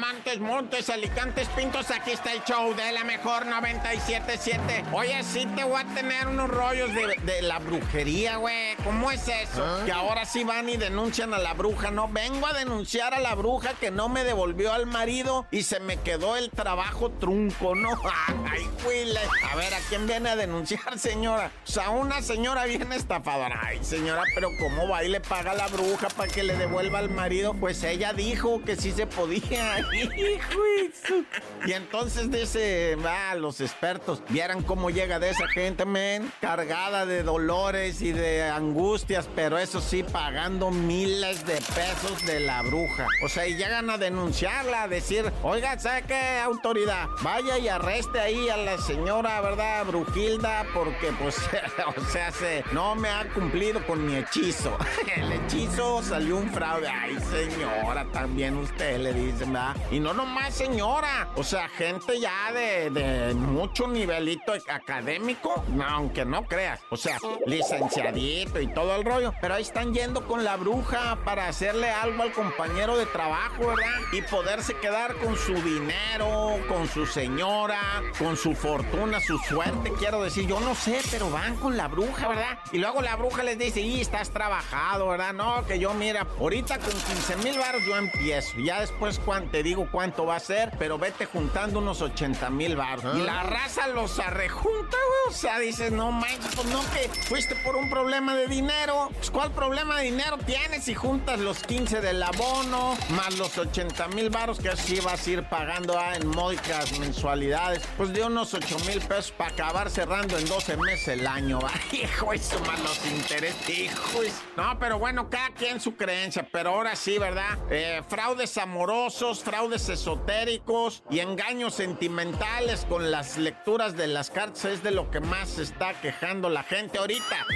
Montes, Montes, Alicantes, Pintos, aquí está el show de la mejor 977. Oye, sí te voy a tener unos rollos de, la brujería, güey. ¿Cómo es eso? ¿Ah? Que ahora sí van y denuncian a la bruja, ¿no? Vengo a denunciar a la bruja que no me devolvió al marido y se me quedó el trabajo trunco, ¿no? Ay, güey. A ver, ¿a quién viene a denunciar, señora? O sea, una señora bien estafadora. Ay, señora, pero ¿cómo va y le paga a la bruja para que le devuelva al marido? Pues ella dijo que sí se podía. Y entonces dice, va, los expertos, vieran cómo llega de esa gente, men, cargada de dolores y de angustias, pero eso sí, pagando miles de pesos de la bruja. O sea, y llegan a denunciarla, a decir, oiga, ¿sabe qué autoridad? Vaya y arreste ahí a la señora, ¿verdad? Brujilda, porque pues, o sea, se, no me ha cumplido con mi hechizo. El hechizo salió un fraude. Ay, señora, también usted le dice, ¿verdad? Y no nomás señora, o sea, gente ya de, de mucho nivelito académico, no, aunque no creas, o sea, licenciadito y todo el rollo, pero ahí están yendo con la bruja para hacerle algo al compañero de trabajo, ¿verdad? Y poderse quedar con su dinero, con su señora, con su fortuna, su suerte, quiero decir, yo no sé, pero van con la bruja, ¿verdad? Y luego la bruja les dice, y estás trabajado, ¿verdad? No, que yo, mira, ahorita con 15 mil baros yo empiezo, ya después te digo cuánto va a ser, pero vete juntando unos 80 mil baros. Y la raza los arrejunta, güey, o sea, dices, no manches, pues no que fuiste por un problema de dinero, pues ¿cuál problema de dinero tienes si juntas los 15 del abono, más los 80 mil baros que así vas a ir pagando ah, en módicas mensualidades, pues de unos 8 mil pesos para acabar cerrando en 12 meses el año, va. Hijo, eso más los intereses, hijo. No, pero bueno, cada quien su creencia, pero ahora sí, ¿verdad? Eh, fraudes amorosos, fraudes esotéricos y engaños sentimentales con las lecturas de las cartas es de lo que más se está quejando la gente ahorita.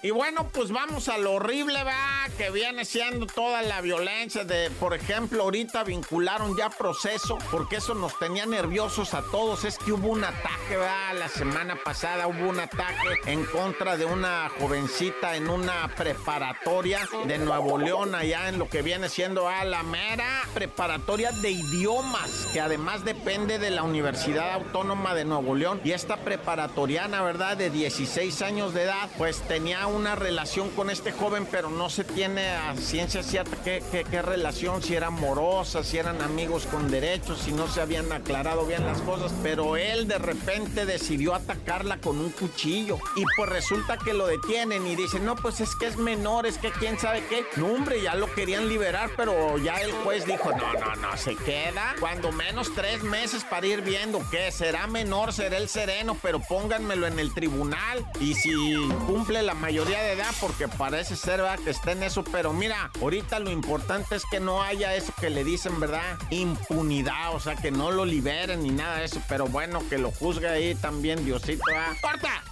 Y bueno, pues vamos a lo horrible, va, que viene siendo toda la violencia de, por ejemplo, ahorita vincularon ya proceso, porque eso nos tenía nerviosos a todos, es que hubo un ataque, va, la semana pasada hubo un ataque en contra de una jovencita en una preparatoria de Nuevo León, allá en lo que viene siendo a la mera preparatoria de idiomas, que además depende de la Universidad Autónoma de Nuevo León, y esta preparatoriana, ¿verdad?, de 16 años de edad, pues tenía una relación con este joven, pero no se tiene a ciencia cierta qué, qué, relación, si era amorosa, si eran amigos con derechos, si no se habían aclarado bien las cosas, pero él de repente decidió atacarla con un cuchillo. Y pues resulta que lo detienen y dicen, no, pues es que es menor, es que quién sabe qué. No, hombre, ya lo querían liberar, pero ya el juez dijo, no, no, no, se queda cuando menos tres meses para ir viendo qué, será menor, será el sereno, pero pónganmelo en el tribunal. Y si cumple la mayoría de edad porque parece ser ¿verdad? que está en eso, pero mira, ahorita lo importante es que no haya eso que le dicen, ¿verdad? Impunidad, o sea, que no lo liberen ni nada de eso, pero bueno, que lo juzgue ahí también Diosito, ¿ah? ¡Corta!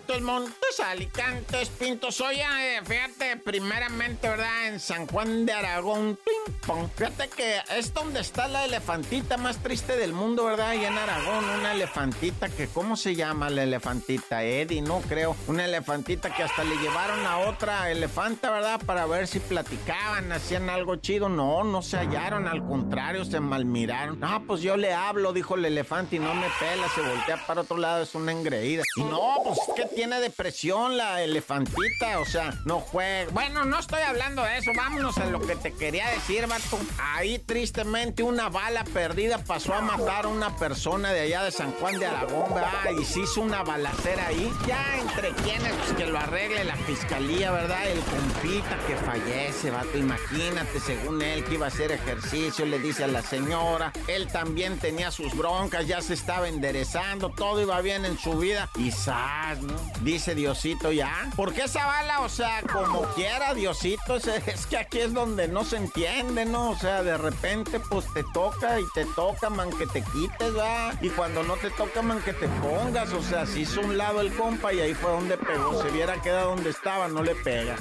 Montes, Montes, Alicantes, Pintos. Oye, eh, fíjate, primeramente, ¿verdad? En San Juan de Aragón, ping pong. Fíjate que es donde está la elefantita más triste del mundo, ¿verdad? Y en Aragón, una elefantita que, ¿cómo se llama la elefantita? Eddie, no creo. Una elefantita que hasta le llevaron a otra elefanta, ¿verdad? Para ver si platicaban, hacían algo chido. No, no se hallaron, al contrario, se malmiraron. No, pues yo le hablo, dijo el elefante, y no me pela, se voltea para otro lado, es una engreída. Y no, pues que tiene depresión la elefantita, o sea, no juega. Bueno, no estoy hablando de eso, vámonos a lo que te quería decir, vato. Ahí tristemente una bala perdida pasó a matar a una persona de allá de San Juan de Aragón, ¿verdad? Y se hizo una balacera ahí. Ya entre quienes, pues que lo arregle la fiscalía, ¿verdad? El compita que fallece, vato, imagínate, según él que iba a hacer ejercicio, le dice a la señora, él también tenía sus broncas, ya se estaba enderezando, todo iba bien en su vida y ¿no? Dice Diosito ya. Porque esa bala, o sea, como quiera, Diosito, es, que aquí es donde no se entiende, ¿no? O sea, de repente, pues te toca y te toca, man, que te quites, ¿va? Y cuando no te toca, man, que te pongas. O sea, se hizo un lado el compa y ahí fue donde pegó. Se hubiera quedado donde estaba, no le pega.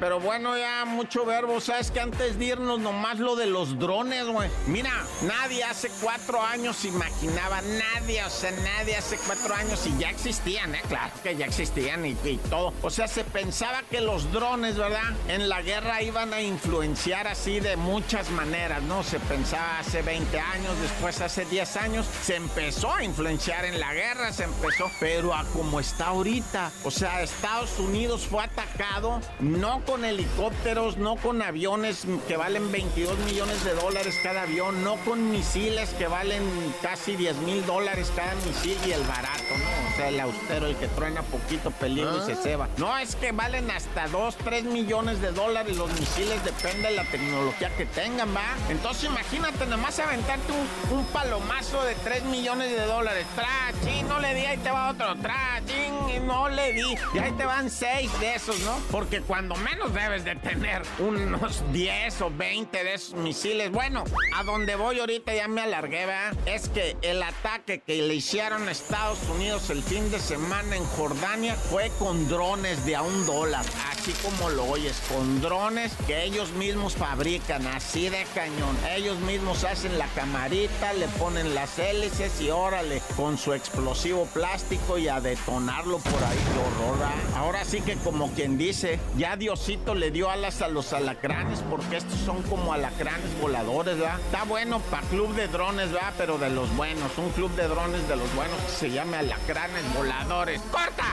Pero bueno, ya mucho verbo. Sabes que antes de irnos, nomás lo de los drones, güey. Mira, nadie hace cuatro años imaginaba, nadie, o sea, nadie hace cuatro años y ya existían, ¿eh? Claro que ya existían y, y todo. O sea, se pensaba que los drones, ¿verdad? En la guerra iban a influenciar así de muchas maneras, ¿no? Se pensaba hace 20 años, después hace 10 años, se empezó a influenciar en la guerra, se empezó, pero a como está ahorita. O sea, Estados Unidos fue atacado no con helicópteros, no con aviones que valen 22 millones de dólares cada avión, no con misiles que valen casi 10 mil dólares cada misil y el barato, ¿no? Sea, el austero, el que truena poquito peligro y se ceba. No, es que valen hasta 2, 3 millones de dólares los misiles, depende de la tecnología que tengan, ¿va? Entonces imagínate nomás aventarte un, un palomazo de 3 millones de dólares. Tra, ching, no le di, ahí te va otro. Tra, ching, y no le di. Y ahí te van 6 de esos, ¿no? Porque cuando menos debes de tener unos 10 o 20 de esos misiles. Bueno, a donde voy ahorita ya me alargué, ¿verdad? Es que el ataque que le hicieron a Estados Unidos el fin de semana en Jordania fue con drones de a un dólar. Así como lo oyes, con drones que ellos mismos fabrican, así de cañón. Ellos mismos hacen la camarita, le ponen las hélices y órale, con su explosivo plástico y a detonarlo por ahí. Qué horror, ¿verdad? Ahora sí que como quien dice, ya Diosito le dio alas a los alacranes porque estos son como alacranes voladores, ¿verdad? Está bueno para club de drones, ¿verdad? Pero de los buenos, un club de drones de los buenos que se llame alacranes voladores. ¡Corta!